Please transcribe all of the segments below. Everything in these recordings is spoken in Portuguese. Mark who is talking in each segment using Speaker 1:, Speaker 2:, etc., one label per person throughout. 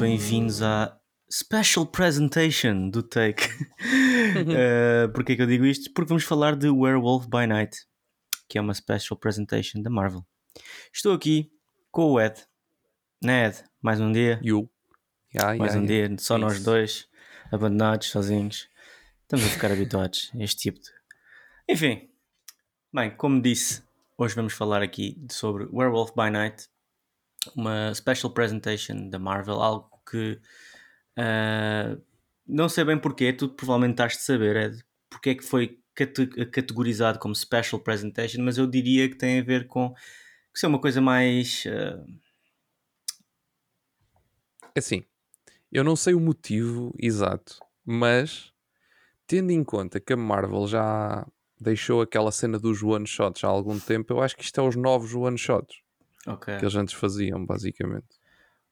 Speaker 1: Bem-vindos à Special Presentation do Take. uh, Porquê que eu digo isto? Porque vamos falar de Werewolf by Night, que é uma Special Presentation da Marvel. Estou aqui com o Ed. Né, Ed? Mais um dia.
Speaker 2: You.
Speaker 1: Yeah, Mais yeah, um yeah. dia, só Isso. nós dois, abandonados, sozinhos. Estamos a ficar habituados a este tipo de. Enfim, bem, como disse, hoje vamos falar aqui sobre Werewolf by Night, uma special presentation da Marvel, algo que uh, não sei bem porquê, tu provavelmente estás de saber, Ed, porque é que foi categorizado como special presentation, mas eu diria que tem a ver com que ser uma coisa mais. Uh...
Speaker 2: Assim, eu não sei o motivo exato, mas tendo em conta que a Marvel já deixou aquela cena dos one shots há algum tempo, eu acho que isto é os novos one shots okay. que eles antes faziam, basicamente.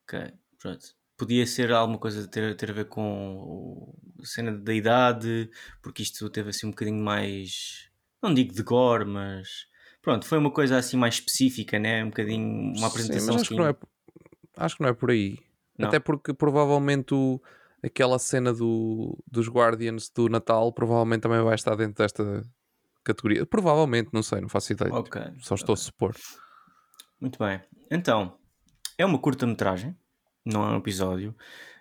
Speaker 1: Ok, pronto. Podia ser alguma coisa a ter, ter a ver com a cena da idade, porque isto teve assim um bocadinho mais. Não digo de gore, mas. Pronto, foi uma coisa assim mais específica, né? Um bocadinho. Uma apresentação.
Speaker 2: Sim, acho, que não é, acho que não é por aí. Não. Até porque provavelmente o, aquela cena do, dos Guardians do Natal provavelmente também vai estar dentro desta categoria. Provavelmente, não sei, não faço ideia. Okay. Só estou okay. a supor.
Speaker 1: Muito bem. Então, é uma curta-metragem, não é um episódio,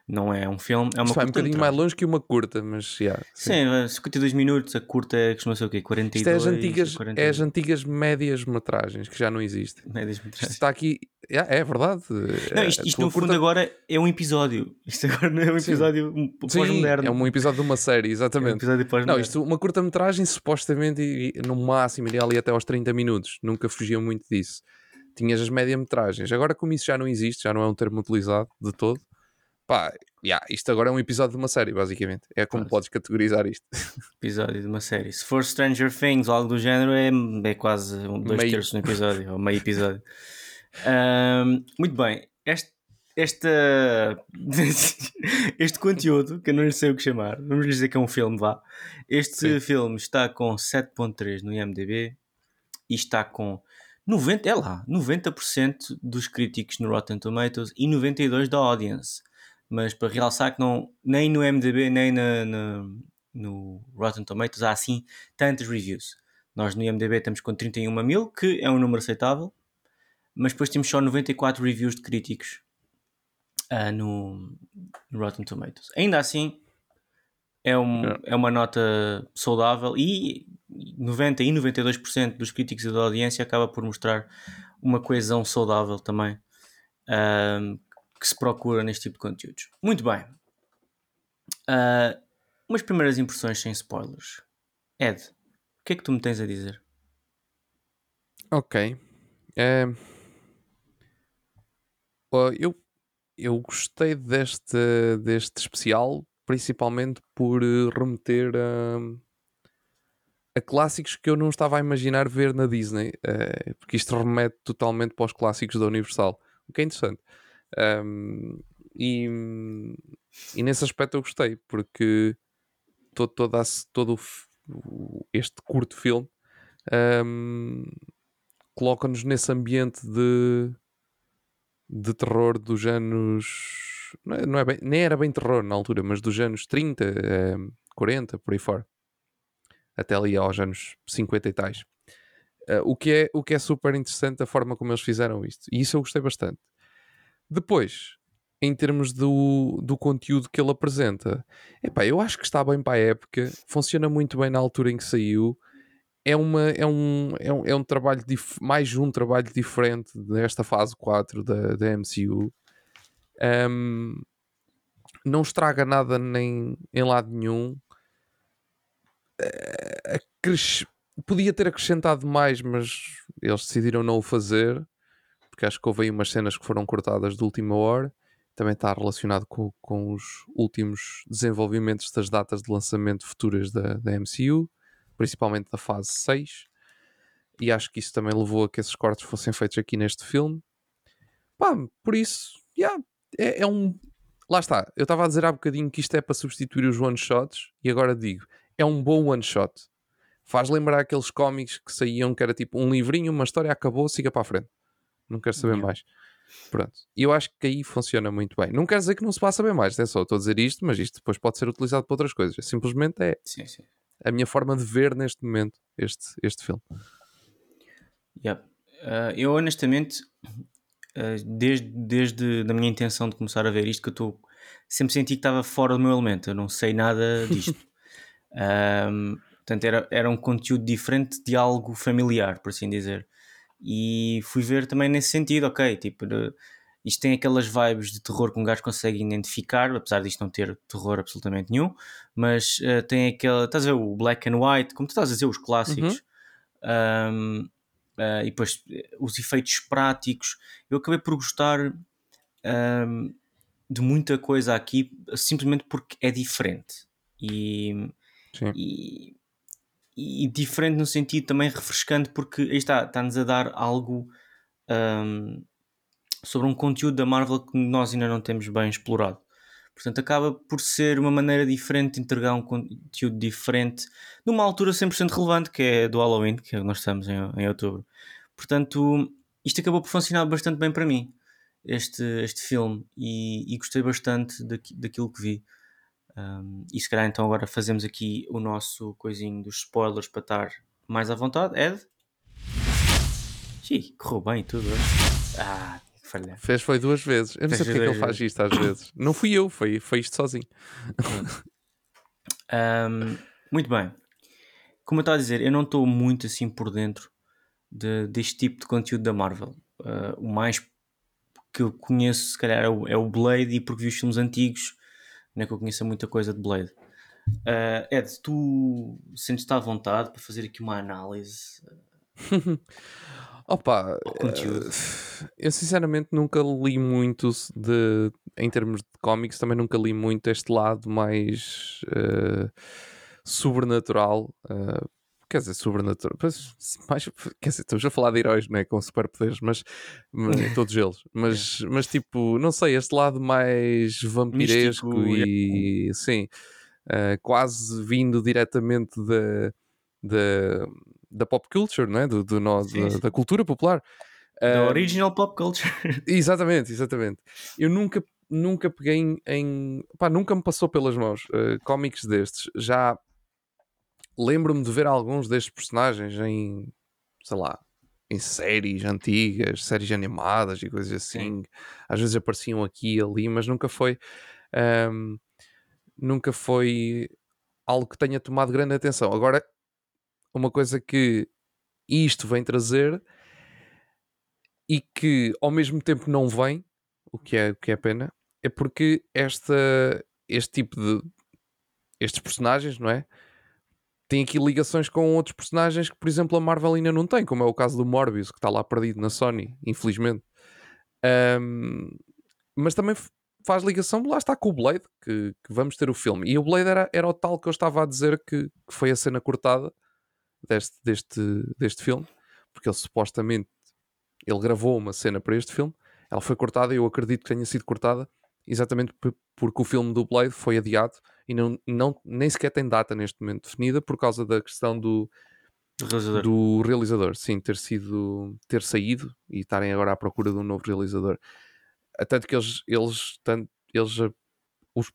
Speaker 1: não é um filme, é uma
Speaker 2: curta. É um bocadinho mais longe que uma curta, mas yeah,
Speaker 1: sim. sim, 52 minutos, a curta é costuma ser o quê? 42? Isto é as
Speaker 2: antigas, 42. é as antigas médias metragens que já não existem.
Speaker 1: Médias metragens.
Speaker 2: está aqui, yeah, é verdade.
Speaker 1: Não, isto, isto no curta... fundo agora é um episódio. Isto agora não é um episódio pós-moderno.
Speaker 2: É um episódio de uma série, exatamente. É um episódio Não, isto, uma curta-metragem supostamente no máximo iria ali até aos 30 minutos. Nunca fugiam muito disso tinhas as média-metragens. Agora, como isso já não existe, já não é um termo utilizado de todo, pá, yeah, isto agora é um episódio de uma série, basicamente. É como podes categorizar isto.
Speaker 1: Episódio de uma série. Se for Stranger Things ou algo do género, é, é quase dois meio. terços no episódio, ou meio episódio. Um, muito bem, este, esta, este conteúdo, que eu não sei o que chamar, vamos dizer que é um filme, vá. Este Sim. filme está com 7.3 no IMDB e está com 90, é lá, 90% dos críticos no Rotten Tomatoes e 92% da audience. Mas para realçar que não, nem no MDB nem na, na, no Rotten Tomatoes há assim tantas reviews. Nós no IMDB temos com 31 mil, que é um número aceitável, mas depois temos só 94 reviews de críticos uh, no, no, Rotten Tomatoes. Ainda assim, é, um, é. é uma nota saudável e 90 e 92% dos críticos e da audiência acaba por mostrar uma coesão saudável também uh, que se procura neste tipo de conteúdos. Muito bem. Uh, umas primeiras impressões sem spoilers. Ed, o que é que tu me tens a dizer?
Speaker 2: Ok. Eu, eu gostei deste, deste especial principalmente por remeter a a clássicos que eu não estava a imaginar ver na Disney, uh, porque isto remete totalmente para os clássicos da Universal, o que é interessante. Um, e, e, nesse aspecto eu gostei, porque todo, todo, todo este curto filme um, coloca-nos nesse ambiente de, de terror dos anos. É, não é bem, nem era bem terror na altura, mas dos anos 30, um, 40, por aí fora até ali aos anos 50 e tais. Uh, o, que é, o que é super interessante a forma como eles fizeram isto. E isso eu gostei bastante. Depois, em termos do, do conteúdo que ele apresenta, epá, eu acho que está bem para a época, funciona muito bem na altura em que saiu. É, uma, é, um, é, um, é um trabalho, mais um trabalho diferente nesta fase 4 da, da MCU. Um, não estraga nada nem em lado nenhum podia ter acrescentado mais, mas eles decidiram não o fazer, porque acho que houve aí umas cenas que foram cortadas de última hora. Também está relacionado com, com os últimos desenvolvimentos das datas de lançamento futuras da, da MCU, principalmente da fase 6. E acho que isso também levou a que esses cortes fossem feitos aqui neste filme. Pá, por isso, yeah, é, é um. Lá está, eu estava a dizer há bocadinho que isto é para substituir os one shots, e agora digo, é um bom one shot. Faz lembrar aqueles cómics que saíam que era tipo um livrinho, uma história acabou, siga para a frente. Não quero saber yeah. mais. Pronto. E eu acho que aí funciona muito bem. Não quer dizer que não se passa bem mais, é só estou a dizer isto, mas isto depois pode ser utilizado para outras coisas. Simplesmente é
Speaker 1: Sim, sim.
Speaker 2: a minha forma de ver neste momento este, este filme.
Speaker 1: Yep. Uh, eu honestamente, desde, desde a minha intenção de começar a ver isto, que eu estou sempre senti que estava fora do meu elemento, eu não sei nada disto. um, portanto, era, era um conteúdo diferente de algo familiar, por assim dizer. E fui ver também nesse sentido, ok, tipo, de, isto tem aquelas vibes de terror que um gajo consegue identificar, apesar disto não ter terror absolutamente nenhum, mas uh, tem aquela, estás a ver o black and white, como tu estás a dizer, os clássicos. Uhum. Um, Uh, e depois os efeitos práticos. Eu acabei por gostar um, de muita coisa aqui simplesmente porque é diferente. E, e, e, diferente no sentido também refrescante, porque aí está, está-nos a dar algo um, sobre um conteúdo da Marvel que nós ainda não temos bem explorado. Portanto, acaba por ser uma maneira diferente de entregar um conteúdo diferente numa altura 100% relevante, que é do Halloween, que é nós estamos em, em outubro. Portanto, isto acabou por funcionar bastante bem para mim, este, este filme, e, e gostei bastante daqui, daquilo que vi. Um, e se calhar então agora fazemos aqui o nosso coisinho dos spoilers para estar mais à vontade. Ed? Sim, correu bem tudo. Ah,
Speaker 2: Fez foi duas vezes. Eu não Fez sei porque é que ele faz isto às vezes. Não fui eu, foi, foi isto sozinho.
Speaker 1: um, muito bem. Como eu estava a dizer, eu não estou muito assim por dentro de, deste tipo de conteúdo da Marvel. Uh, o mais que eu conheço, se calhar, é o, é o, Blade, e porque vi os filmes antigos, não é que eu conheça muita coisa de Blade. Uh, Ed, tu sentes-te à vontade para fazer aqui uma análise?
Speaker 2: Opa, uh, eu sinceramente nunca li muito de, em termos de cómics, também nunca li muito este lado mais uh, sobrenatural. Uh, quer dizer, sobrenatural, mais, quer dizer, estamos a falar de heróis, não é? Com superpoderes, mas, mas todos eles, mas, é. mas tipo, não sei, este lado mais vampiresco Místico, e é. sim, quase vindo diretamente da. Da pop culture, não é? do, do no, sim, da, da, cultura popular.
Speaker 1: Da uh, original pop culture.
Speaker 2: exatamente, exatamente. Eu nunca, nunca peguei em. em pá, nunca me passou pelas mãos uh, cómics destes. Já lembro-me de ver alguns destes personagens em, sei lá, em séries antigas, séries animadas e coisas assim. Sim. Às vezes apareciam aqui e ali, mas nunca foi. Um, nunca foi algo que tenha tomado grande atenção. Agora, uma coisa que isto vem trazer e que ao mesmo tempo não vem, o que é, o que é pena, é porque esta, este tipo de estes personagens, não é? Tem aqui ligações com outros personagens que, por exemplo, a Marvel ainda não tem, como é o caso do Morbius, que está lá perdido na Sony, infelizmente. Um, mas também faz ligação, lá está com o Blade, que, que, vamos ter o filme. E o Blade era, era o tal que eu estava a dizer que, que foi a cena cortada deste, deste, deste filme, porque ele supostamente ele gravou uma cena para este filme, ela foi cortada e eu acredito que tenha sido cortada exatamente porque o filme do Blade foi adiado e não, não, nem sequer tem data neste momento definida por causa da questão do,
Speaker 1: realizador.
Speaker 2: do realizador, sim, ter sido ter saído e estarem agora à procura de um novo realizador. Tanto que eles, eles, tanto, eles os,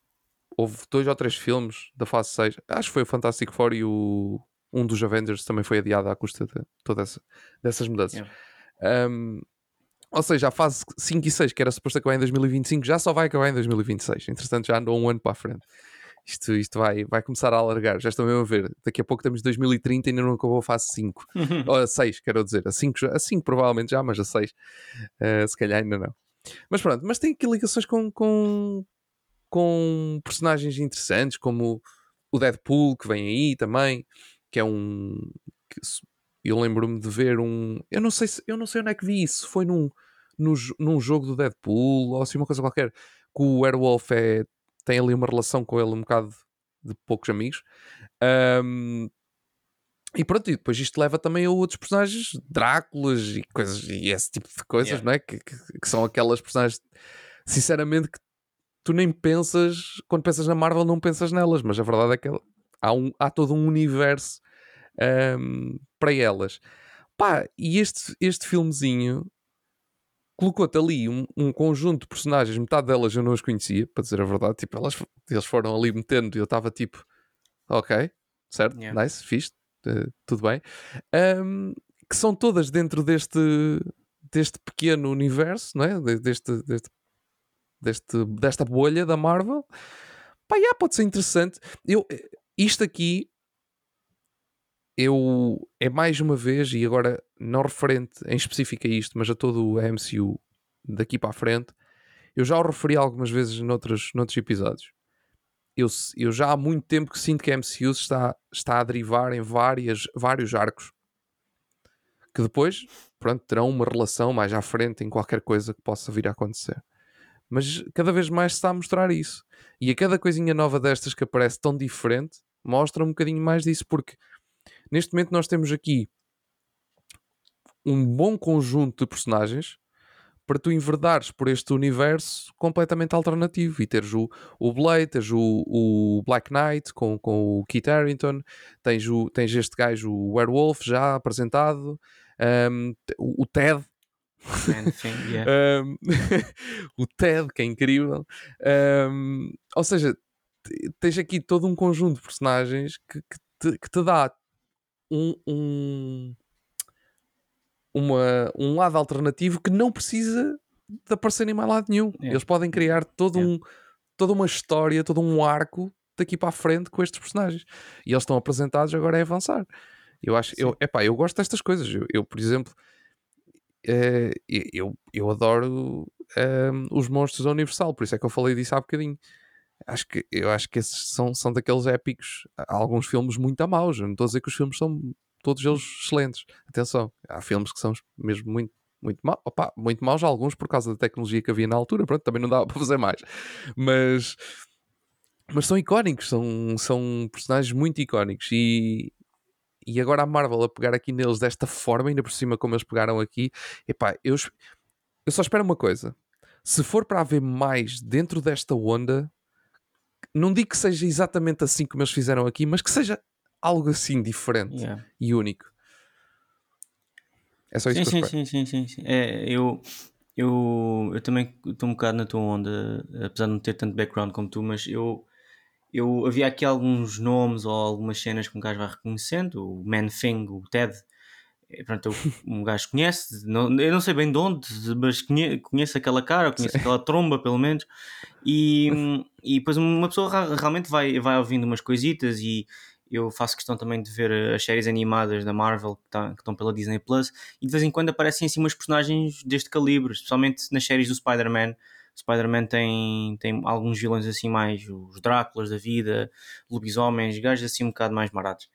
Speaker 2: houve dois ou três filmes da fase 6, acho que foi o Fantastic Four e o um dos Avengers também foi adiado à custa de todas essa, dessas mudanças. Yeah. Um, ou seja, a fase 5 e 6, que era suposto acabar em 2025, já só vai acabar em 2026. Entretanto, já andou um ano para a frente. Isto, isto vai, vai começar a alargar. Já estão mesmo a ver. Daqui a pouco temos 2030 e ainda não acabou a fase 5. Ou a 6, quero dizer. A 5, a 5 provavelmente já, mas a 6 uh, eh, se calhar ainda não. Mas pronto, mas tem aqui ligações com, com, com personagens interessantes, como o Deadpool, que vem aí também que é um. Que, eu lembro-me de ver um. Eu não sei se, eu não sei onde é que vi isso. Foi num, num, num jogo do Deadpool ou assim uma coisa qualquer. Que o Werewolf é, tem ali uma relação com ele um bocado de poucos amigos. Um, e pronto, e depois isto leva também a outros personagens, Dráculas e coisas, e esse tipo de coisas, yeah. não é? Que, que, que, são aquelas personagens, sinceramente, que tu nem pensas, quando pensas na Marvel, não pensas nelas, mas a verdade é que há, um, há todo um universo um, para elas. Pá, e este, este filmezinho colocou-te ali um, um, conjunto de personagens, metade delas eu não as conhecia, para dizer a verdade. Tipo, elas, eles foram ali metendo e eu estava tipo, ok, certo, yeah. nice, fixe, uh, tudo bem. Um, que são todas dentro deste, deste pequeno universo, não é? Deste, deste, deste, desta bolha da Marvel. Pá, yeah, pode ser interessante. Eu, isto aqui eu é mais uma vez, e agora não referente em específico a isto, mas a todo o MCU daqui para a frente, eu já o referi algumas vezes noutros, noutros episódios. Eu, eu já há muito tempo que sinto que a MCU está, está a derivar em várias, vários arcos que depois, pronto, terão uma relação mais à frente em qualquer coisa que possa vir a acontecer. Mas cada vez mais se está a mostrar isso. E a cada coisinha nova destas que aparece tão diferente, mostra um bocadinho mais disso, porque neste momento nós temos aqui um bom conjunto de personagens para tu enverdares por este universo completamente alternativo e teres o, o Blade, teres o, o Black Knight com, com o Kit Harington, tens, o, tens este gajo, o Werewolf, já apresentado, um, o, o Ted. yeah. um, o Ted, que é incrível. Um, ou seja, tens aqui todo um conjunto de personagens que, que, te, que te dá um, um, uma, um lado alternativo que não precisa de aparecer em mais lado nenhum. Yeah. Eles podem criar todo yeah. um, toda uma história, todo um arco daqui para a frente com estes personagens. E eles estão apresentados, agora é avançar. Eu acho, eu, epá, eu gosto destas coisas. Eu, eu por exemplo, é, eu, eu adoro é, os monstros da Universal, por isso é que eu falei disso há bocadinho. Acho que, eu acho que esses são, são daqueles épicos. Há alguns filmes muito a maus. Não estou a dizer que os filmes são todos eles excelentes. Atenção, há filmes que são mesmo muito, muito, ma opa, muito maus, alguns por causa da tecnologia que havia na altura. Pronto, também não dava para fazer mais. Mas, mas são icónicos, são, são personagens muito icónicos. E, e agora a Marvel a pegar aqui neles desta forma, ainda por cima como eles pegaram aqui, epá, eu, eu só espero uma coisa. Se for para haver mais dentro desta onda, não digo que seja exatamente assim como eles fizeram aqui, mas que seja algo assim diferente yeah. e único.
Speaker 1: É só isso sim, que eu sim, sim, sim, sim. É, eu, eu, eu também estou um bocado na tua onda, apesar de não ter tanto background como tu, mas eu eu havia aqui alguns nomes ou algumas cenas que um gajo vai reconhecendo, o Man Thing, o Ted, é, pronto, um gajo conhece, não, eu não sei bem de onde, mas conheço, conheço aquela cara, conheço aquela tromba pelo menos, e, e depois uma pessoa realmente vai, vai ouvindo umas coisitas e eu faço questão também de ver as séries animadas da Marvel que, tá, que estão pela Disney Plus e de vez em quando aparecem assim umas personagens deste calibre, especialmente nas séries do Spider-Man Spider-Man tem, tem alguns vilões assim mais, os Dráculas da vida, lobisomens, gajos assim um bocado mais marados.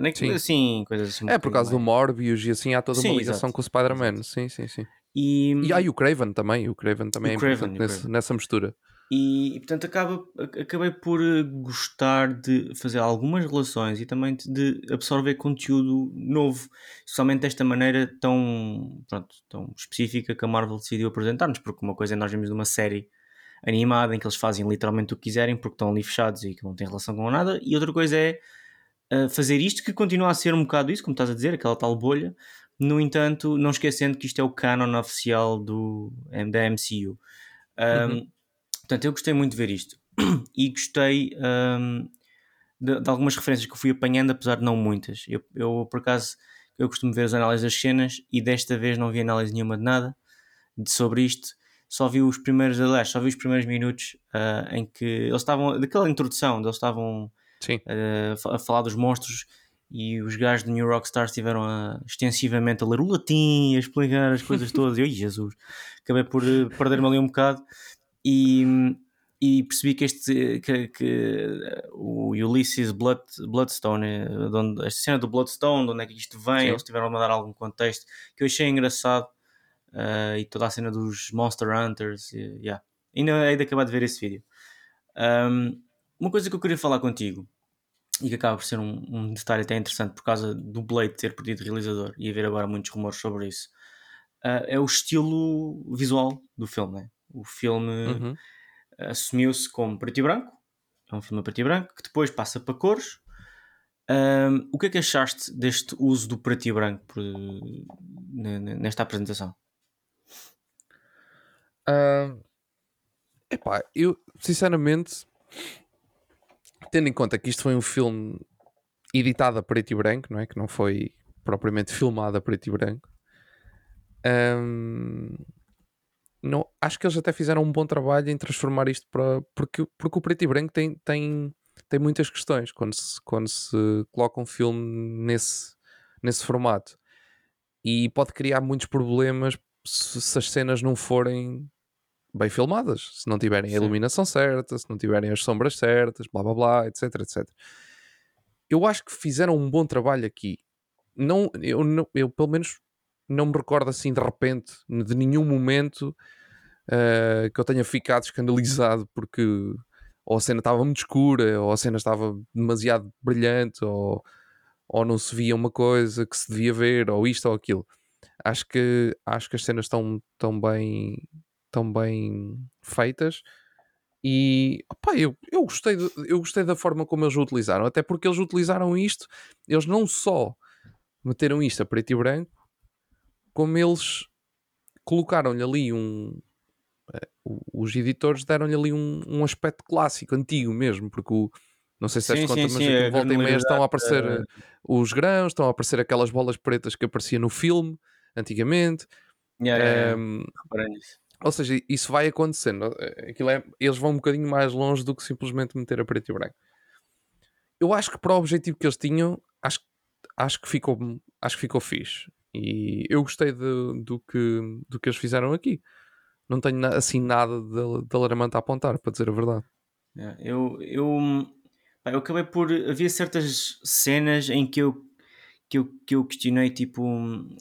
Speaker 1: Nem sim. assim, coisas assim.
Speaker 2: é, por causa do Morbius e assim há toda sim, uma ligação exato. com o Spider-Man. Sim, sim, sim. E, e, ah, e o Craven também, o Craven também o é Craven, importante nesse, nessa mistura.
Speaker 1: E, e, portanto acaba, acabei por eh, gostar de fazer algumas relações e também de absorver conteúdo novo, especialmente desta maneira tão, pronto, tão específica que a Marvel decidiu apresentar-nos, porque uma coisa é nós vemos numa série animada em que eles fazem literalmente o que quiserem porque estão ali fechados e que não tem relação com nada, e outra coisa é uh, fazer isto que continua a ser um bocado isso, como estás a dizer, aquela tal bolha, no entanto, não esquecendo que isto é o canon oficial do, da MCU. Um, uhum Portanto, eu gostei muito de ver isto e gostei um, de, de, algumas referências que eu fui apanhando, apesar de não muitas. Eu, eu, por acaso, eu costumo ver as análises das cenas e desta vez não vi análise nenhuma de nada de, sobre isto. Só vi os primeiros, aliás, só vi os primeiros minutos uh, em que eles estavam, daquela introdução, eles estavam uh, a falar dos monstros e os gajos do New Rockstar estiveram a, extensivamente a ler o latim, a explicar as coisas todas. e eu, Jesus, acabei por uh, perder-me ali um bocado e, e percebi que este que, que o Ulysses Blood, Bloodstone, onde, esta cena do Bloodstone, de onde é que isto vem, Sim. eles tiveram a dar algum contexto que eu achei engraçado uh, e toda a cena dos Monster Hunters, e, yeah. ainda hei de acabar de ver esse vídeo. Um, uma coisa que eu queria falar contigo e que acaba por ser um, um, detalhe até interessante por causa do Blade ter perdido realizador e haver agora muitos rumores sobre isso, uh, é o estilo visual do filme. Né? O filme uhum. assumiu-se como preto e branco, é um filme a preto e branco, que depois passa para cores. Um, o que é que achaste deste uso do preto e branco por, nesta apresentação?
Speaker 2: Uh, epá, eu sinceramente, tendo em conta que isto foi um filme editado a preto e branco, não é? Que não foi propriamente filmado a preto e branco. Um, não, acho que eles até fizeram um bom trabalho em transformar isto para. Porque, porque o preto e branco tem, tem, tem muitas questões quando se, quando se coloca um filme nesse, nesse formato. E pode criar muitos problemas se, se as cenas não forem bem filmadas, se não tiverem Sim. a iluminação certa, se não tiverem as sombras certas, blá blá blá, etc, etc. Eu acho que fizeram um bom trabalho aqui. Não, eu, não, eu pelo menos não me recordo assim de repente, de nenhum momento uh, que eu tenha ficado escandalizado porque ou a cena estava muito escura, ou a cena estava demasiado brilhante, ou, ou não se via uma coisa que se devia ver, ou isto ou aquilo. Acho que, acho que as cenas estão tão bem, tão bem feitas e opa, eu, eu, gostei de, eu gostei da forma como eles o utilizaram, até porque eles utilizaram isto, eles não só meteram isto a preto e branco, como eles colocaram-lhe ali um. Uh, os editores deram-lhe ali um, um aspecto clássico, antigo mesmo, porque o, não sei se és conta, mas sim, volta e meia estão a aparecer uh... os grãos, estão a aparecer aquelas bolas pretas que apareciam no filme antigamente.
Speaker 1: Yeah, um, yeah.
Speaker 2: Ou seja, isso vai acontecendo. Eh, aquilo é, eles vão um bocadinho mais longe do que simplesmente meter a preto e branco. Eu acho que para o objetivo que eles tinham, acho, acho, que, ficou, acho que ficou fixe. E eu gostei de, do, que, do que eles fizeram aqui. Não tenho assim nada de, de alarmante a apontar, para dizer a verdade.
Speaker 1: eu, eu, eu acabei por. Havia certas cenas em que eu que eu, que eu questionei, tipo,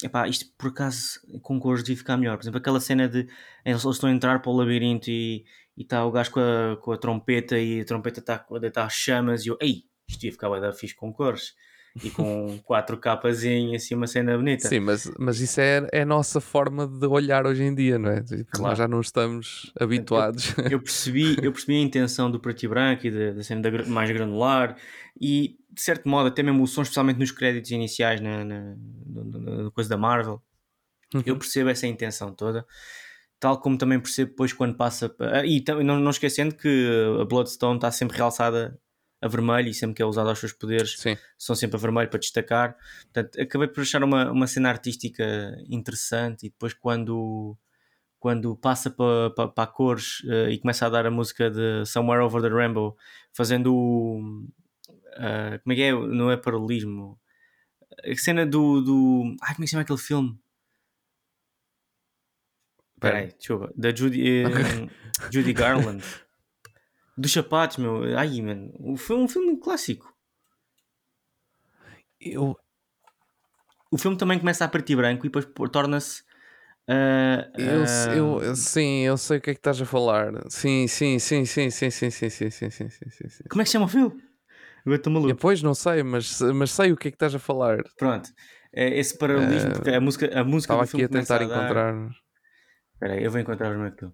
Speaker 1: epá, isto por acaso com cores devia ficar melhor. Por exemplo, aquela cena de eles, estão a entrar para o labirinto e está o gajo com a, com a trompeta e a trompeta está a deitar chamas e eu, ei, isto ia ficar bem fixe com cores e com quatro capas e assim uma cena bonita.
Speaker 2: Sim, mas, mas isso é, é a nossa forma de olhar hoje em dia, não é? Tipo, claro. Nós já não estamos habituados.
Speaker 1: Eu, eu, percebi, eu percebi a intenção do preto e branco e da, da cena da, mais granular e de certo modo, até mesmo o som, especialmente nos créditos iniciais na, na, na, na coisa da Marvel, uhum. eu percebo essa intenção toda. Tal como também percebo depois quando passa. Ah, e não, não esquecendo que a Bloodstone está sempre realçada a vermelho e sempre que é usado aos seus poderes Sim. são sempre a vermelho para destacar. Portanto, acabei por achar uma, uma cena artística interessante e depois quando, quando passa para, para, para cores uh, e começa a dar a música de Somewhere Over the Rainbow, fazendo o, Uh, como é que é? Não é paralelismo. A cena do. do... Ai, como é que se chama aquele filme? Espera aí, desculpa. Da Judy, um, Judy Garland. Dos sapatos, meu. Ai, mano. Foi um filme clássico.
Speaker 2: Eu...
Speaker 1: O filme também começa a e branco e depois torna-se. Uh,
Speaker 2: eu, uh... eu, sim, eu sei o que é que estás a falar. Sim, sim, sim, sim, sim, sim, sim, sim, sim, sim, sim, sim.
Speaker 1: Como é que se chama o filme?
Speaker 2: Estou maluco. Depois não sei, mas, mas sei o que é que estás a falar.
Speaker 1: Pronto. É esse paralelismo, porque a música, a música
Speaker 2: Estava aqui a tentar a encontrar.
Speaker 1: Espera aí, eu vou encontrar o meu aqui.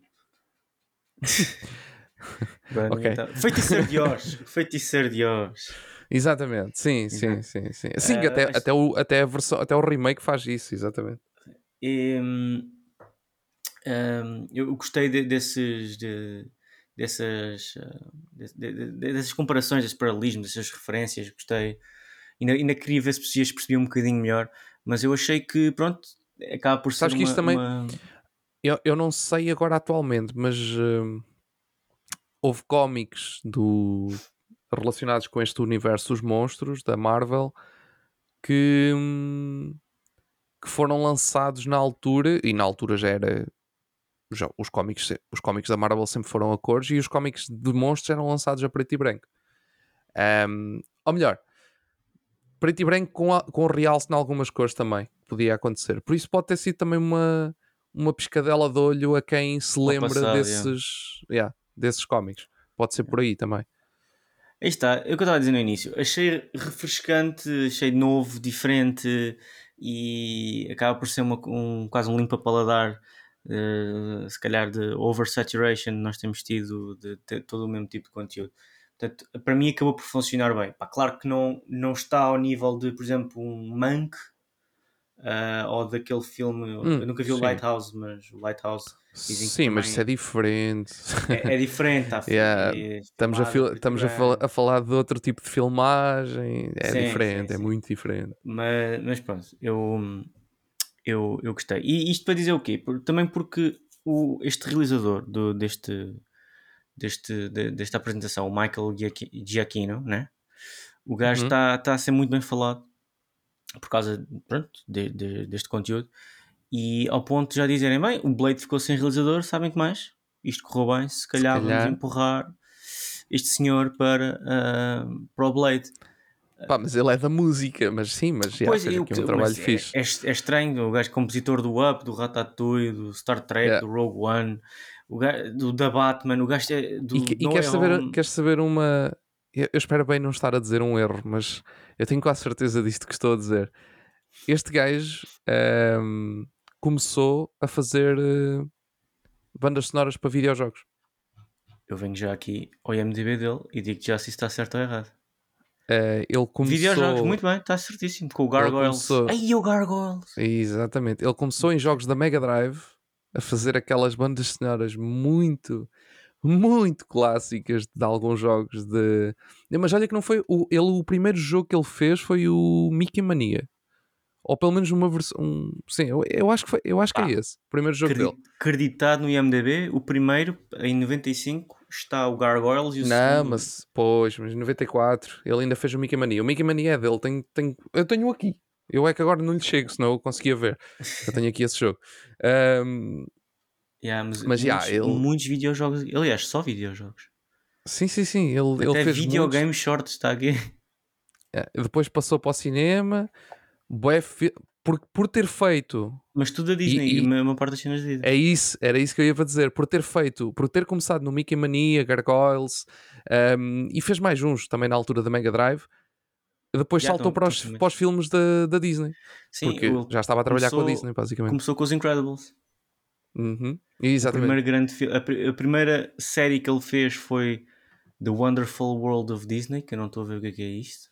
Speaker 1: okay. Então. Feiticeiro de Oz. Feiticeiro de Oz.
Speaker 2: Exatamente, sim, sim, sim, sim. Sim, uh, até, até, o, até, a versão, até o remake faz isso, exatamente.
Speaker 1: E, um, eu gostei de, desses, de, dessas, uh, de, de, dessas comparações, desses paralelismos, dessas referências, gostei. Ainda, ainda queria ver se percebia percebi um bocadinho melhor, mas eu achei que, pronto, acaba por ser
Speaker 2: Sabes
Speaker 1: uma,
Speaker 2: que isto também...
Speaker 1: Uma...
Speaker 2: Eu, eu não sei agora atualmente, mas uh, houve cómics do, relacionados com este universo dos monstros da Marvel que, hum, que foram lançados na altura, e na altura já era já, os, cómics, os cómics da Marvel sempre foram a cores e os cómics de monstros eram lançados a preto e branco. Um, ou melhor, preto e branco com, a, com realce em algumas cores também, podia acontecer. Por isso pode ter sido também uma, uma piscadela de olho a quem se lembra passado, desses, yeah. Yeah, desses cómics. Pode ser por aí também.
Speaker 1: Aí está, é o que eu estava a dizer no início. Achei refrescante, achei novo, diferente e acaba por ser uma, um, quase um limpa-paladar uh, se calhar de oversaturation nós temos tido de ter todo o mesmo tipo de conteúdo. Portanto, para mim acabou por funcionar bem. Pá, claro que não, não está ao nível de, por exemplo, um Monk, uh, ou daquele filme.
Speaker 2: Hum,
Speaker 1: eu nunca vi o
Speaker 2: sim.
Speaker 1: Lighthouse, mas o Lighthouse dizem que
Speaker 2: Sim, mas isso é diferente.
Speaker 1: é, é diferente. Tá,
Speaker 2: Yeah,
Speaker 1: é
Speaker 2: Estamos, a, fil-
Speaker 1: e
Speaker 2: estamos a, fala- a falar de outro tipo de filmagem. É
Speaker 1: Sim,
Speaker 2: diferente,
Speaker 1: sim,
Speaker 2: é muito diferente.
Speaker 1: Mas, mas pronto, eu, eu, eu gostei. E isto para dizer o quê? Também porque o, este realizador do, deste, deste, de- desta apresentação, o Michael Giacchi- Giacchino, né? o gajo
Speaker 2: Uhum.
Speaker 1: está tá a ser muito bem falado por causa pronto, de- de- deste conteúdo. E ao ponto de já dizerem: bem, o Blade ficou sem realizador, sabem que mais? Isto correu bem, se calhar,
Speaker 2: calhar.
Speaker 1: vamos empurrar este senhor para, ah, para o Blade.
Speaker 2: Pá, mas ele é da música, mas sim, mas já
Speaker 1: Pois,
Speaker 2: fez
Speaker 1: eu-
Speaker 2: aqui um trabalho
Speaker 1: é-
Speaker 2: fixe.
Speaker 1: É, é estranho, o gajo compositor do Up, do Ratatouille, do Star Trek,
Speaker 2: Yeah.
Speaker 1: do Rogue One, o gajo, do, da Batman, o gajo é do
Speaker 2: E, que- e queres, saber, queres saber uma. Eu, eu espero bem não estar a dizer um erro, mas eu tenho quase certeza disto que estou a dizer. Este gajo ahm, começou a fazer eh, bandas sonoras para videojogos.
Speaker 1: Eu venho já aqui ao IMDB dele e digo já se está certo ou errado.
Speaker 2: Eh, ele começou.
Speaker 1: Videojogos, muito bem, está certíssimo. Com o Gargoyles.
Speaker 2: começou-
Speaker 1: Ai, o Gargoyles!
Speaker 2: Exatamente. Ele começou em jogos da Mega Drive a fazer aquelas bandas sonoras muito, muito clássicas de alguns jogos de. Mas olha que não foi. O, ele, o primeiro jogo que ele fez foi o Mickey Mania. Ou pelo menos uma versão. um- sim, eu, eu acho que, foi, eu acho que
Speaker 1: Ah,
Speaker 2: é esse. O primeiro jogo
Speaker 1: Credi-
Speaker 2: dele.
Speaker 1: Creditado no IMDB, o primeiro, em 95, está o Gargoyles e o
Speaker 2: Não,
Speaker 1: segundo...
Speaker 2: mas pois, mas em 94 ele ainda fez o Mickey Mania. O Mickey Mania é dele, tenho, tenho, eu tenho aqui. Eu é que agora não lhe chego, senão eu conseguia ver. Eu tenho aqui esse jogo. Ahm,
Speaker 1: Yeah, mas
Speaker 2: Mas,
Speaker 1: muitos,
Speaker 2: yeah, ele-
Speaker 1: muitos videojogos, aliás, só videojogos.
Speaker 2: sim, sim, sim. Ele, ele
Speaker 1: Até
Speaker 2: fez muitos.
Speaker 1: videogame shorts está aqui.
Speaker 2: É, depois passou para o cinema. bué fi- por, por ter feito.
Speaker 1: Mas tudo a Disney,
Speaker 2: e-
Speaker 1: uma, uma parte das cenas da Disney.
Speaker 2: É isso, era isso que eu ia para dizer. Por ter feito, por ter começado no Mickey Mania, Gargoyles ahm, e fez mais uns também na altura da Mega Drive. Depois
Speaker 1: Já
Speaker 2: saltou
Speaker 1: estão-
Speaker 2: para os, para os filmes da, da Disney.
Speaker 1: Sim,
Speaker 2: porque
Speaker 1: o-
Speaker 2: já estava a trabalhar com a
Speaker 1: começou-
Speaker 2: Disney, basicamente.
Speaker 1: começou com os Incredibles.
Speaker 2: Uhum. Exatamente.
Speaker 1: primeiro grande fi- a, a primeira série que ele fez foi The Wonderful World of Disney, que eu não estou a ver o que é, é isto.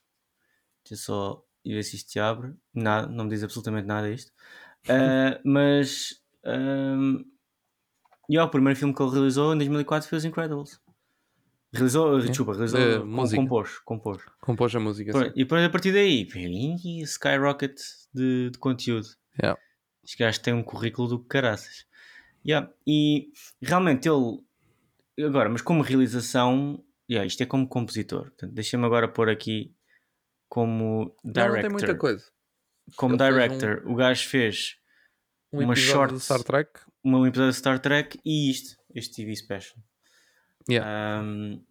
Speaker 1: Deixa só ir ver se isto se abre. Nada, não me diz absolutamente nada isto. Ah, mas ahm, e, ó, o primeiro filme que ele realizou em 2004 foi Os Incredibles. Realizou, desculpa, realizou, com-
Speaker 2: música.
Speaker 1: compôs, compôs.
Speaker 2: Compôs a música. Sim.
Speaker 1: E depois a partir daí, skyrocket de, de conteúdo.
Speaker 2: Yeah.
Speaker 1: Este gajo tem um currículo do que caraças. Yeah. E realmente ele. Agora, mas como realização, yeah, isto é como compositor. Deixa-me agora pôr aqui como
Speaker 2: Não,
Speaker 1: director.
Speaker 2: não tem muita coisa.
Speaker 1: Como
Speaker 2: Ele fez um-
Speaker 1: director, o gajo fez
Speaker 2: Um
Speaker 1: Uma short-
Speaker 2: Star Trek.
Speaker 1: um episódio de Star Trek e isto, este TV special.
Speaker 2: Yeah.
Speaker 1: Um,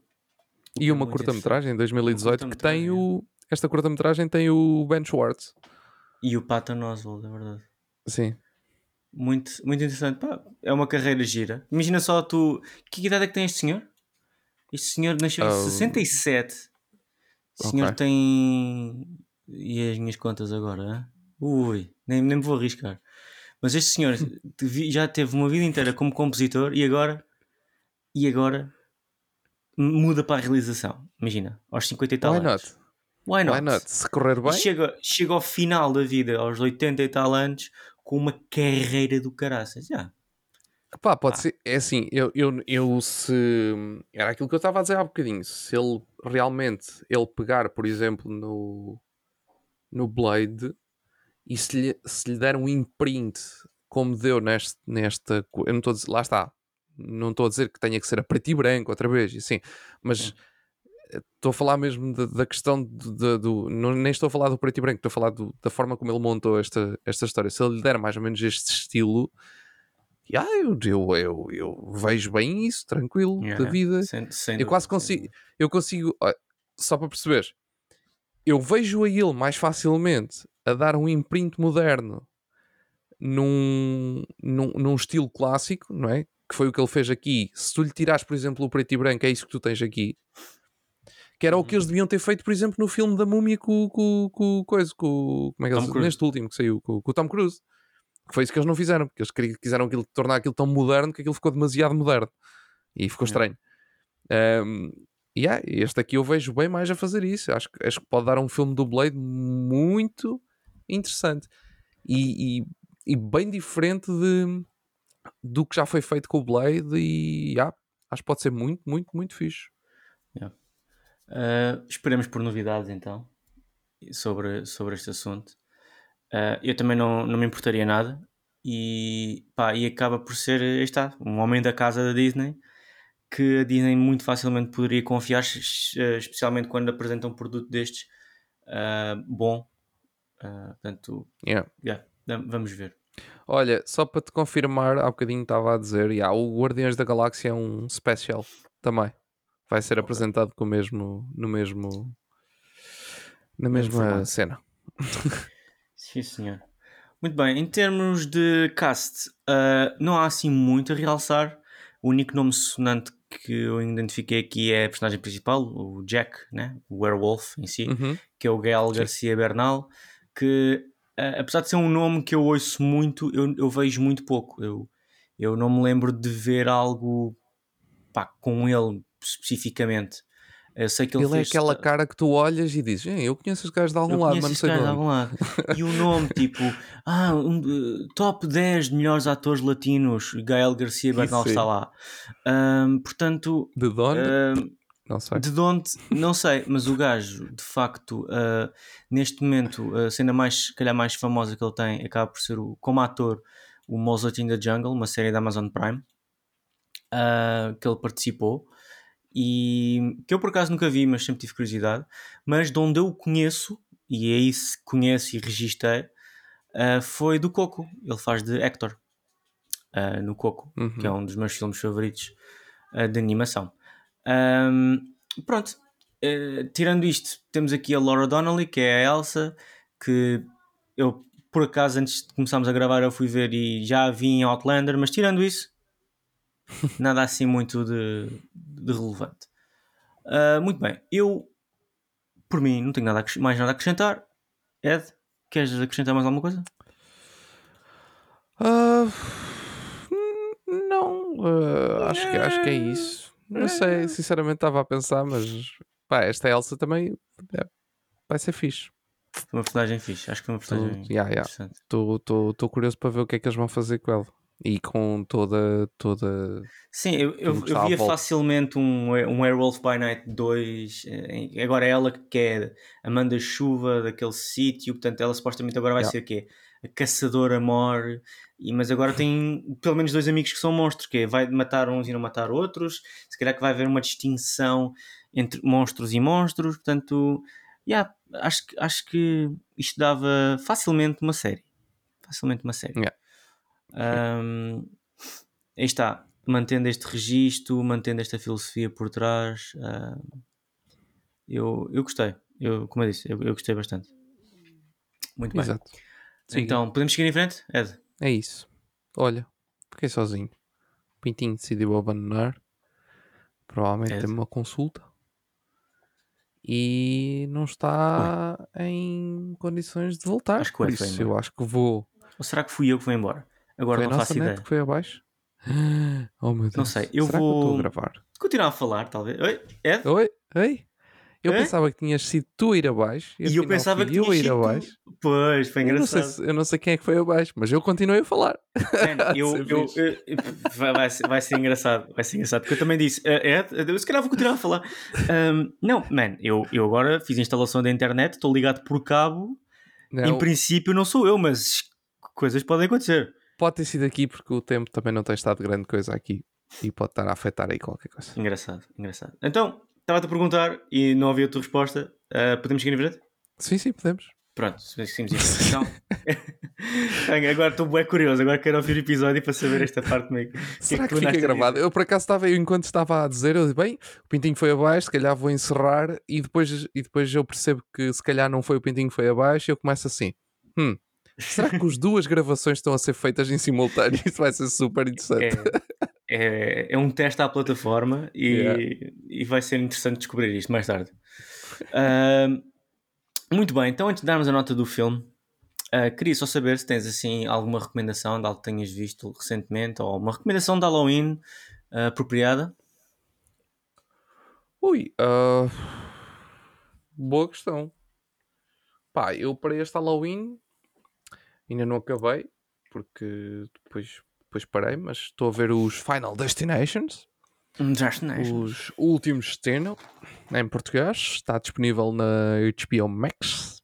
Speaker 2: E
Speaker 1: é
Speaker 2: uma curta-metragem em 2018 que tem o. Esta curta-metragem tem o Ben Schwartz.
Speaker 1: e o Patton Oswalt, é verdade.
Speaker 2: Sim.
Speaker 1: Muito, muito interessante. Pá, é uma carreira gira. Imagina só tu. Que idade é que tem este senhor? Este senhor nasceu em
Speaker 2: Ah,
Speaker 1: 67. O senhor
Speaker 2: ok.
Speaker 1: tem. E as minhas contas agora? Ui, nem, nem me vou arriscar. Mas este senhor já teve uma vida inteira como compositor e agora. E agora. Muda para a realização. Imagina, aos 50 e tal
Speaker 2: Why
Speaker 1: anos.
Speaker 2: not?
Speaker 1: Why not?
Speaker 2: Why not? Se correr
Speaker 1: E
Speaker 2: bem.
Speaker 1: chega, chega ao final da vida, aos 80 e tal anos, com uma carreira do caraças. Já.
Speaker 2: Pá, pode
Speaker 1: Ah.
Speaker 2: ser. É assim, eu, eu, eu se. Era aquilo que eu estava a dizer há bocadinho. Se ele realmente ele pegar, por exemplo, no, no Blade e se lhe, se lhe der um imprint como deu neste, nesta. Eu não estou a dizer. Lá está. Não estou a dizer que tenha que ser a preto e branco outra vez, assim, mas estou a falar mesmo da, da questão de- do. Não, nem estou a falar do preto e branco, estou a falar do- da forma como ele montou esta, esta história. Se ele lhe der mais ou menos este estilo, yeah, eu, eu, eu, eu vejo bem isso, tranquilo, da
Speaker 1: Yeah,
Speaker 2: vida.
Speaker 1: sem- sem
Speaker 2: Eu quase consigo, eu consigo, ó, só para perceber, eu vejo a ele mais facilmente a dar um imprint moderno num, num, num estilo clássico, não é? Que foi o que ele fez aqui. Se tu lhe tirares, por exemplo, o preto e branco, é isso que tu tens aqui. Que era o
Speaker 1: Uhum.
Speaker 2: que eles deviam ter feito, por exemplo, no filme da múmia com, com, coisa, com, como é que
Speaker 1: Tom
Speaker 2: eles,
Speaker 1: Cruise.
Speaker 2: neste último que saiu, com, com o Tom Cruise. Foi isso que eles não fizeram, porque eles quiseram aquilo, tornar aquilo tão moderno que aquilo ficou demasiado moderno. E ficou estranho. Um, yeah, este aqui eu vejo bem mais a fazer isso. Acho, que- acho que pode dar um filme do Blade muito interessante. e, e, e bem diferente de, do que já foi feito com o Blade e yeah, acho que pode ser muito, muito, muito fixe.
Speaker 1: Yeah. Uh, esperemos por novidades então sobre, sobre este assunto. Uh, eu também não, não me importaria nada e, pá, e acaba por ser, está, um homem da casa da Disney que a Disney muito facilmente poderia confiar, especialmente quando apresenta um produto destes uh, bom. Uh, portanto,
Speaker 2: yeah.
Speaker 1: Yeah, vamos ver.
Speaker 2: Olha, só para te confirmar, há bocadinho estava a dizer, yeah, o Guardiões da Galáxia é um special também. Vai ser okay. apresentado com o mesmo, no mesmo na mesma cena.
Speaker 1: Sim, senhor. Muito bem, em termos de cast, uh, não há assim muito a realçar. O único nome sonante que eu identifiquei aqui é a personagem principal, o Jack, né? o Werewolf em si,
Speaker 2: uhum.
Speaker 1: que é o Gael. Garcia Bernal, que uh, apesar de ser um nome que eu ouço muito, eu, eu vejo muito pouco. Eu, eu não me lembro de ver algo pá, com ele especificamente. Eu sei que ele,
Speaker 2: ele é aquela cara que tu olhas e dizes, eu conheço os gajos de algum eu lado, mas não sei de
Speaker 1: algum lado. E o nome, tipo, ah, um, uh, top 10 melhores atores latinos, Gael Garcia Bernal está lá. Um, portanto,
Speaker 2: de onde? Um, não sei.
Speaker 1: De onde? Não sei, mas o gajo, de facto, uh, neste momento, a cena mais, calhar mais famosa que ele tem acaba por ser, o, como ator, o Mozart in the Jungle, uma série da Amazon Prime, uh, que ele participou e que eu por acaso nunca vi, mas sempre tive curiosidade. Mas de onde eu o conheço, e é isso que conheço e registrei, uh, foi do Coco. Ele faz de Hector uh, no Coco, uhum. que é um dos meus filmes favoritos uh, de animação. Um, pronto, tirando isto, temos aqui a Laura Donnelly, que é a Elsa, que eu por acaso antes de começarmos a gravar eu fui ver e já a vi em Outlander, mas tirando isso, nada assim muito de, de relevante. Uh, muito bem, eu por mim não tenho nada mais nada a acrescentar. Ed, queres acrescentar mais alguma coisa?
Speaker 2: Uh, não, uh, acho, que, acho que é isso. Não sei, sinceramente estava a pensar, mas pá, esta Elsa também é, vai ser fixe.
Speaker 1: Uma personagem fixe, acho que é uma personagem
Speaker 2: Estou yeah, yeah. curioso para ver o que é que eles vão fazer com ela e com toda. toda
Speaker 1: Sim, eu, eu, eu via facilmente um, um Werewolf by Night 2. Eh, agora ela que é Amanda Chuva daquele sítio, portanto, ela supostamente agora vai yeah. ser o quê? A caçadora mor. E, mas agora tem pelo menos dois amigos que são monstros, que é, vai matar uns e não matar outros. Se calhar que vai haver uma distinção entre monstros e monstros. Portanto, yeah, acho, acho que isto dava facilmente uma série. Facilmente uma série.
Speaker 2: Yeah.
Speaker 1: Um, aí está, mantendo este registro, mantendo esta filosofia por trás. Uh, eu, eu gostei, eu, como eu disse, eu, eu gostei bastante. Muito bem. Então, podemos seguir em frente, Ed?
Speaker 2: É isso. Olha, fiquei sozinho. Pintinho decidiu abandonar. Provavelmente tem uma consulta. E não está Ué. em condições de voltar. Acho que Por isso, eu acho que vou.
Speaker 1: Ou será que fui eu que vou embora? Agora
Speaker 2: foi
Speaker 1: não faço
Speaker 2: ideia. que foi abaixo? Oh meu Deus.
Speaker 1: Não sei, eu
Speaker 2: Será
Speaker 1: vou.
Speaker 2: Que eu estou a gravar?
Speaker 1: Continuar a falar, talvez. Oi, Ed?
Speaker 2: Oi, oi. Eu pensava que tinhas sido tu a ir abaixo
Speaker 1: e, eu pensava que eu a ir abaixo. Tu. Pois, foi engraçado.
Speaker 2: Eu não, sei, eu não sei quem é que foi abaixo, mas eu continuei a falar.
Speaker 1: Eu, eu, eu, vai, ser, vai ser engraçado, vai ser engraçado, porque eu também disse, é, eu se calhar vou continuar a falar. Não, man, eu, eu agora fiz a instalação da internet, estou ligado por cabo. Não. Em princípio não sou eu, mas coisas podem acontecer.
Speaker 2: Pode ter sido aqui porque o tempo também não tem estado grande coisa aqui e pode estar a afetar aí qualquer coisa.
Speaker 1: Engraçado, engraçado. Então, estava-te a perguntar e não ouvi a tua resposta. Uh, podemos seguir em frente?
Speaker 2: Sim, sim, podemos.
Speaker 1: Pronto, seguimos frente. Então, agora estou bem curioso, agora quero ouvir o episódio para saber esta parte meio.
Speaker 2: Será que, que fica gravado? Eu por acaso estava, eu, enquanto estava a dizer, eu disse, bem, o Pintinho foi abaixo, se calhar vou encerrar e depois, e depois eu percebo que se calhar não foi o Pintinho que foi abaixo e eu começo assim, hum, Será que as duas gravações estão a ser feitas em simultâneo? Isso vai ser super interessante.
Speaker 1: É, é, é um teste à plataforma e, yeah. e vai ser interessante descobrir isto mais tarde. Uh, muito bem, então antes de darmos a nota do filme, uh, queria só saber se tens assim alguma recomendação de algo que tenhas visto recentemente ou uma recomendação de Halloween uh, apropriada.
Speaker 2: Ui, boa questão. Pá, eu para este Halloween ainda não acabei, porque depois, depois parei, mas estou a ver os Final Destinations. Os últimos destino em português. Está disponível na HBO Max.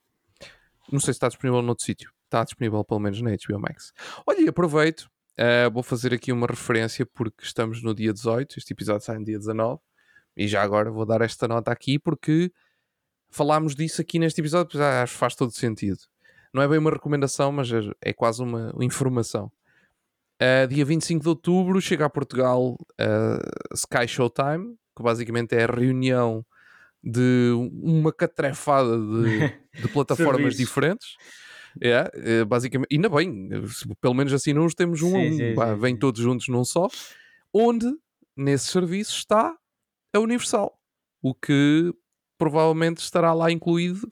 Speaker 2: Não sei se está disponível noutro sítio. Está disponível pelo menos na HBO Max. Olha, e aproveito. Uh, vou fazer aqui uma referência porque estamos no dia 18. Este episódio sai no dia 19. E já agora vou dar esta nota aqui porque falámos disso aqui neste episódio, pois acho que faz todo sentido. Não é bem uma recomendação, mas é, é quase uma informação. Uh, dia 25 de outubro chega a Portugal uh, Sky Showtime, que basicamente é a reunião de uma catrefada de, de plataformas diferentes. É, é, basicamente, ainda bem, pelo menos assim não os temos um sim, a um, sim, sim, vêm todos juntos num só, onde nesse serviço está a Universal, o que provavelmente estará lá incluído,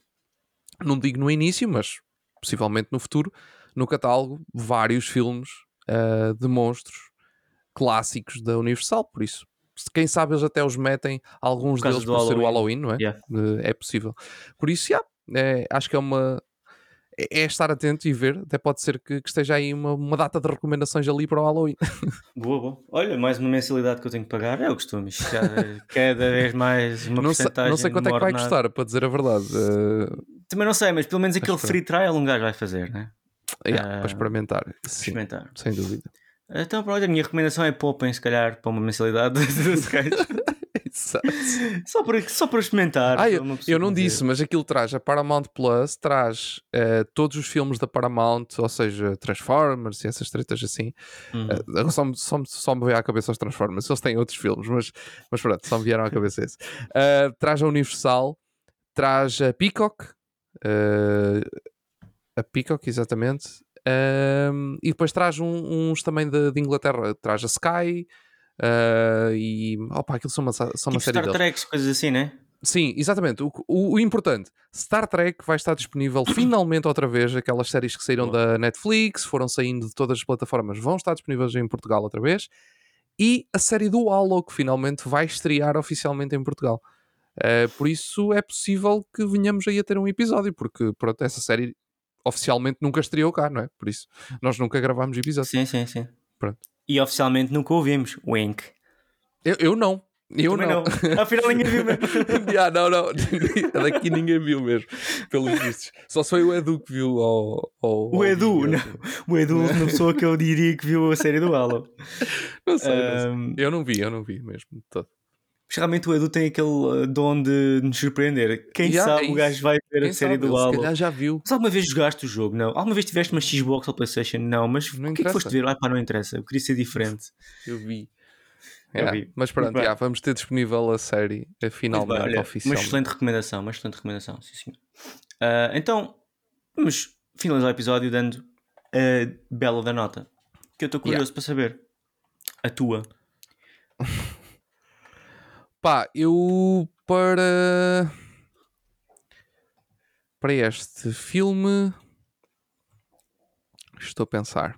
Speaker 2: não digo no início, mas possivelmente no futuro, no catálogo, vários filmes uh, de monstros clássicos da Universal, por isso quem sabe eles até os metem, alguns deles por Halloween. ser o Halloween, não é? Yeah. É possível. Por isso, yeah, é, acho que é uma, é, é estar atento e ver. Até pode ser que, que esteja aí uma, uma, data de recomendações ali para o Halloween.
Speaker 1: Boa, boa. Olha, mais uma mensalidade que eu tenho que pagar. É o costume. cada vez mais uma
Speaker 2: não sei, não sei quanto é que vai custar, para dizer a verdade. Uh...
Speaker 1: Também não sei, mas pelo menos aquele free trial um gajo vai fazer, né?
Speaker 2: Yeah, uh... Para experimentar. Sim, experimentar. Sem dúvida.
Speaker 1: Então, pronto, a minha recomendação é poupem, se calhar, para uma mensalidade. Exato. Só para, só para experimentar.
Speaker 2: Ah, eu, eu não disse, mas aquilo traz a Paramount Plus, traz uh, todos os filmes da Paramount, ou seja, Transformers e essas tretas assim. Uhum. Uh, só, só, só me veio à cabeça os Transformers, eles têm outros filmes, mas, mas pronto, só me vieram à cabeça esse. Uh, traz a Universal, traz a Peacock, a Peacock, exatamente. e depois traz um, uns também de, de Inglaterra, traz a Sky, Uh, e opa, aquilo são uma, são tipo uma série
Speaker 1: Star Trek, coisas assim, né?
Speaker 2: Sim, exatamente. O, o, o, importante, Star Trek vai estar disponível finalmente outra vez. Aquelas séries que saíram da Netflix, foram saindo de todas as plataformas, vão estar disponíveis em Portugal outra vez. E a série do Halo, que finalmente vai estrear oficialmente em Portugal. Uh, por isso é possível que venhamos aí a ter um episódio, porque pronto, essa série oficialmente nunca estreou cá, não é? Por isso nós nunca gravámos episódio.
Speaker 1: Sim, sim, sim. Pronto e oficialmente nunca ouvimos. Wink.
Speaker 2: Eu, eu não. Eu não. não.
Speaker 1: Afinal ninguém viu mesmo.
Speaker 2: ah, não, não. Daqui ninguém viu mesmo. Pelos vistos. Só foi o Edu que viu ao. ao
Speaker 1: o Edu, não. O Edu, uma pessoa que eu diria que viu a série do Halo.
Speaker 2: Não sei, um... não sei. Eu não vi, eu não vi mesmo. Todo.
Speaker 1: Mas realmente o Edu tem aquele uh, dom de nos surpreender. Quem yeah, sabe é o gajo vai ver Quem a série sabe, do Halo. Se
Speaker 2: calhar já viu.
Speaker 1: Mas alguma vez jogaste o jogo? Não. Alguma vez tiveste uma Xbox ou Playstation? Não. Mas não o que é que foste ver? Ah, pá, não interessa. Eu queria ser diferente.
Speaker 2: Eu vi. Yeah, eu vi. Mas pronto, yeah, vamos ter disponível a série finalmente olha, oficialmente.
Speaker 1: Uma excelente recomendação, uma excelente recomendação, sim senhor. Uh, então, vamos finalizar o episódio dando a bela da nota. Que eu estou curioso para saber. A tua.
Speaker 2: Pá, eu para. Para este filme. Estou a pensar.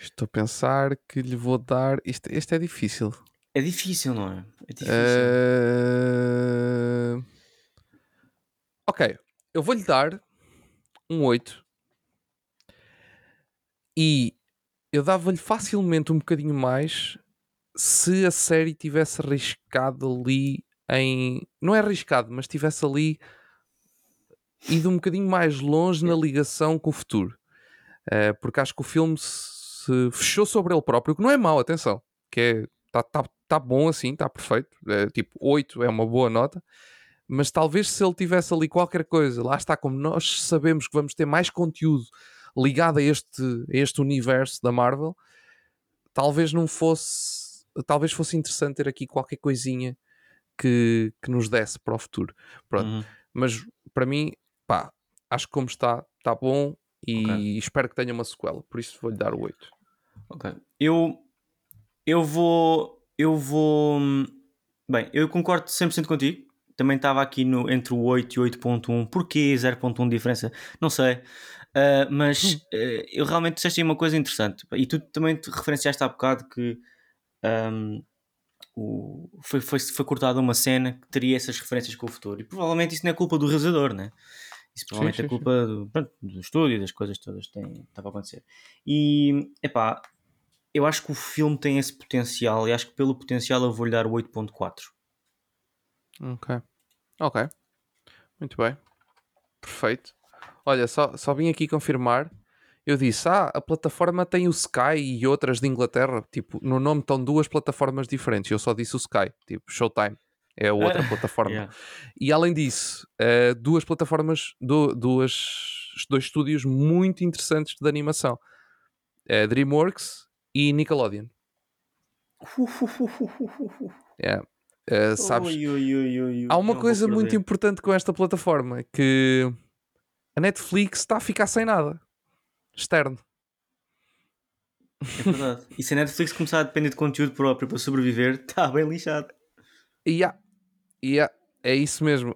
Speaker 2: Estou a pensar que lhe vou dar. Isto, este é difícil.
Speaker 1: É difícil, não é? É difícil.
Speaker 2: Uh... Ok, eu vou-lhe dar um 8 e eu dava-lhe facilmente um bocadinho mais se a série tivesse arriscado ali em. Não é arriscado, mas tivesse ali ido um bocadinho mais longe na ligação com o futuro. Uh, porque acho que o filme se fechou sobre ele próprio, que não é mau, atenção. Que é. Está tá, tá bom assim, está perfeito. É, tipo, 8 é uma boa nota. Mas talvez se ele tivesse ali qualquer coisa, lá está, como nós sabemos que vamos ter mais conteúdo ligado a este, a este universo da Marvel, talvez não fosse talvez fosse interessante ter aqui qualquer coisinha que, que nos desse para o futuro. Pronto. Uhum. Mas para mim, pá, acho que como está, está bom e okay. espero que tenha uma sequela. Por isso vou-lhe dar o 8.
Speaker 1: Ok. Eu, eu vou. Eu vou. Bem, eu concordo 100% contigo. Também estava aqui no, entre o 8 e 8.1. Porquê 0.1 de diferença? Não sei. Uh, mas uh, eu realmente disseste aí uma coisa interessante. E tu também te referenciaste há bocado que um, o, foi, foi, foi cortada uma cena que teria essas referências com o futuro. E provavelmente isso não é culpa do realizador, né? Isso provavelmente
Speaker 2: sim,
Speaker 1: é culpa do, pronto, do estúdio, das coisas todas que têm- estava a acontecer. E, epá, eu acho que o filme tem esse potencial e acho que pelo potencial eu vou-lhe dar o 8.4.
Speaker 2: Ok. Ok. Muito bem. Perfeito. Olha, só, só vim aqui confirmar. Eu disse, ah, a plataforma tem o Sky e outras de Inglaterra. Tipo, no nome estão duas plataformas diferentes. Eu só disse o Sky. Tipo, Showtime. É a outra plataforma.
Speaker 1: Yeah.
Speaker 2: E além disso, eh, duas plataformas, du- duas, dois estúdios muito interessantes de animação. Eh, DreamWorks e Nickelodeon. Yeah. Eh, sabes,
Speaker 1: Ui, ui, ui.
Speaker 2: Há uma
Speaker 1: Não
Speaker 2: coisa muito importante com esta plataforma que a Netflix está a ficar sem nada externo.
Speaker 1: É verdade. E se a Netflix começar a depender de conteúdo próprio para sobreviver, está bem lixado.
Speaker 2: E e há- é isso mesmo.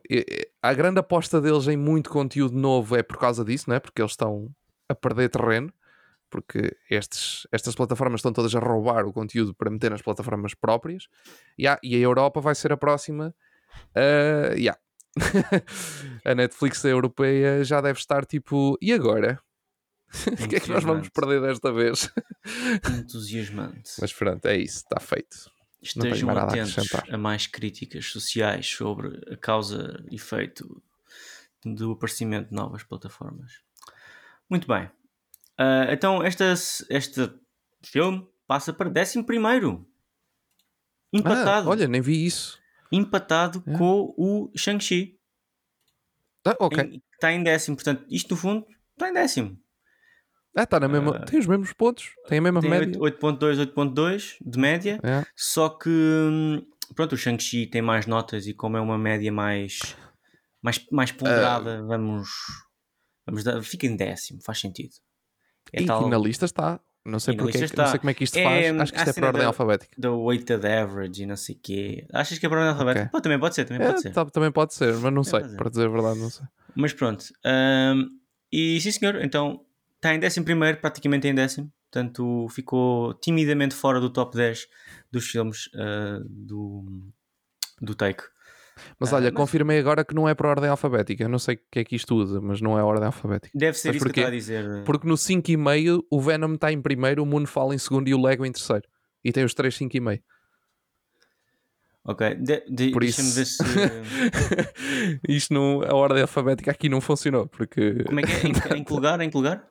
Speaker 2: A grande aposta deles em muito conteúdo novo é por causa disso, não é? Porque eles estão a perder terreno. Porque estes, estas plataformas estão todas a roubar o conteúdo para meter nas plataformas próprias. E há- e a Europa vai ser a próxima. Ah, yeah. a Netflix europeia já deve estar tipo. E agora? O que é que nós vamos perder desta vez?
Speaker 1: Entusiasmante.
Speaker 2: Mas pronto, é isso, está feito.
Speaker 1: Estejam
Speaker 2: a
Speaker 1: atentos
Speaker 2: acrescentar.
Speaker 1: a mais críticas sociais sobre a causa e efeito do aparecimento de novas plataformas. Muito bem. Ah, então, esta, este filme passa para 11 primeiro. Empatado.
Speaker 2: Ah, olha, nem vi isso.
Speaker 1: empatado
Speaker 2: É.
Speaker 1: com o Shang-Chi.
Speaker 2: Ah, ok.
Speaker 1: Em- Está em décimo. Portanto, isto no fundo está em décimo.
Speaker 2: Ah, está na mesma. Tem os mesmos pontos, tem a mesma
Speaker 1: Tem
Speaker 2: média.
Speaker 1: 8.2, 8.2 de média.
Speaker 2: É.
Speaker 1: Só que, hum, pronto, o Shang-Chi tem mais notas e como é uma média mais, mais, mais ponderada, vamos, vamos dar, fica em décimo, faz sentido. É
Speaker 2: e
Speaker 1: tal
Speaker 2: na lista está. Não sei, porque, não
Speaker 1: está.
Speaker 2: sei como é que isto
Speaker 1: É,
Speaker 2: faz. Acho que isto é por ordem
Speaker 1: da-
Speaker 2: alfabética.
Speaker 1: da weighted average e não sei o quê. Achas que é para ordem alfabética?
Speaker 2: Ok.
Speaker 1: Pô, também pode ser, também
Speaker 2: É,
Speaker 1: pode ser.
Speaker 2: tá- também pode ser, mas não sei.
Speaker 1: pode ser.
Speaker 2: Para dizer a verdade, não sei.
Speaker 1: Mas pronto. hum, e sim senhor, então está em décimo primeiro, praticamente em décimo. Portanto, ficou timidamente fora do top 10 dos filmes ah, do, do Take.
Speaker 2: Mas
Speaker 1: Ah,
Speaker 2: olha,
Speaker 1: mas-
Speaker 2: confirmei agora que não é por ordem alfabética. Eu não sei o que é que isto usa, mas não é ordem alfabética.
Speaker 1: Deve ser
Speaker 2: Sabes
Speaker 1: isso que
Speaker 2: porquê?
Speaker 1: eu estava a dizer.
Speaker 2: Porque no 5,5 o Venom está em primeiro, o Moonfall em segundo e o Lego em terceiro. E tem os três 5,5.
Speaker 1: Ok, de, de,
Speaker 2: Por isso-
Speaker 1: ver se.
Speaker 2: Isto não, a ordem alfabética aqui não funcionou, porque
Speaker 1: Como é que é? Em, em que lugar? Em que lugar?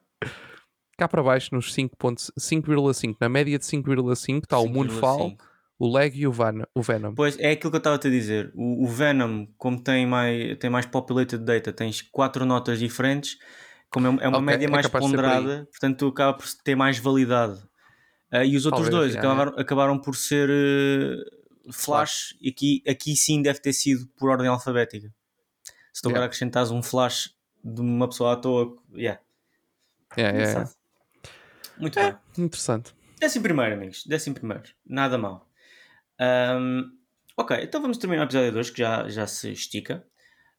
Speaker 2: Cá para baixo nos 5.5, 5,5, na média de 5,5 está o Moonfall,
Speaker 1: 5,5.
Speaker 2: o Leg e o, Van, o Venom.
Speaker 1: Pois é aquilo que eu estava a te dizer. O, o Venom, como tem mais, tem mais populated data, tens quatro notas diferentes. Como é, é uma
Speaker 2: Ok,
Speaker 1: média
Speaker 2: é
Speaker 1: mais ponderada, portanto acaba por ter mais validade. Ah, e os outros
Speaker 2: Talvez,
Speaker 1: dois
Speaker 2: é,
Speaker 1: acabaram, acabaram por ser eh, flash, e aqui, aqui sim deve ter sido por ordem alfabética. Se tu agora
Speaker 2: Yeah.
Speaker 1: acrescentares um flash de uma pessoa à toa, yeah.
Speaker 2: É, é, é.
Speaker 1: Muito bem.
Speaker 2: Interessante.
Speaker 1: Décimo primeiro, amigos. Décimo primeiro. Nada mal. Ahm, ok, então vamos terminar o episódio de hoje, que já, já se estica.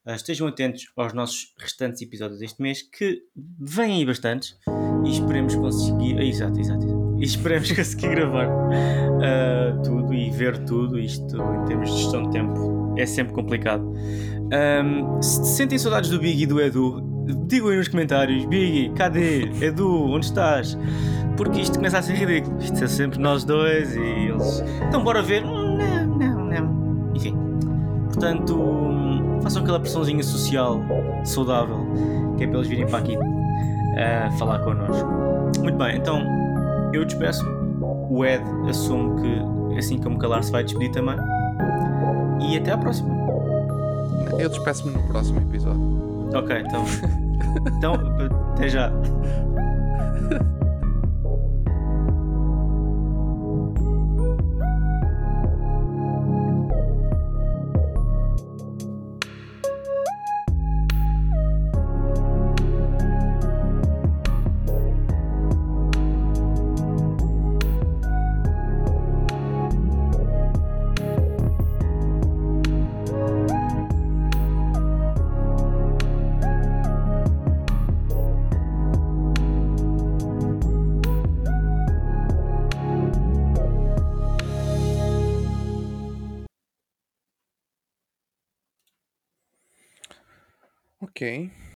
Speaker 1: Ah, estejam atentos aos nossos restantes episódios deste mês, que vêm aí bastantes. E esperemos conseguir... ah, exato, exato, exato. E esperemos conseguir gravar ah, tudo e ver tudo. Isto, em termos de gestão de tempo, é sempre complicado. Ahm, se sentem saudades do Big e do Edu, digam aí nos comentários: Big, cadê? Edu, onde estás? Porque isto começa a ser ridículo. Isto é sempre nós dois e eles. Então, bora ver. Hum, Não, não, não. Enfim. Portanto, façam aquela pressãozinha social saudável que é para eles virem para aqui a falar connosco. Muito bem, então eu despeço. O Ed assume que assim que eu me calar se vai despedir também. E até à próxima.
Speaker 2: Eu despeço-me no próximo episódio.
Speaker 1: Ok, então. então, até já.
Speaker 2: Ok.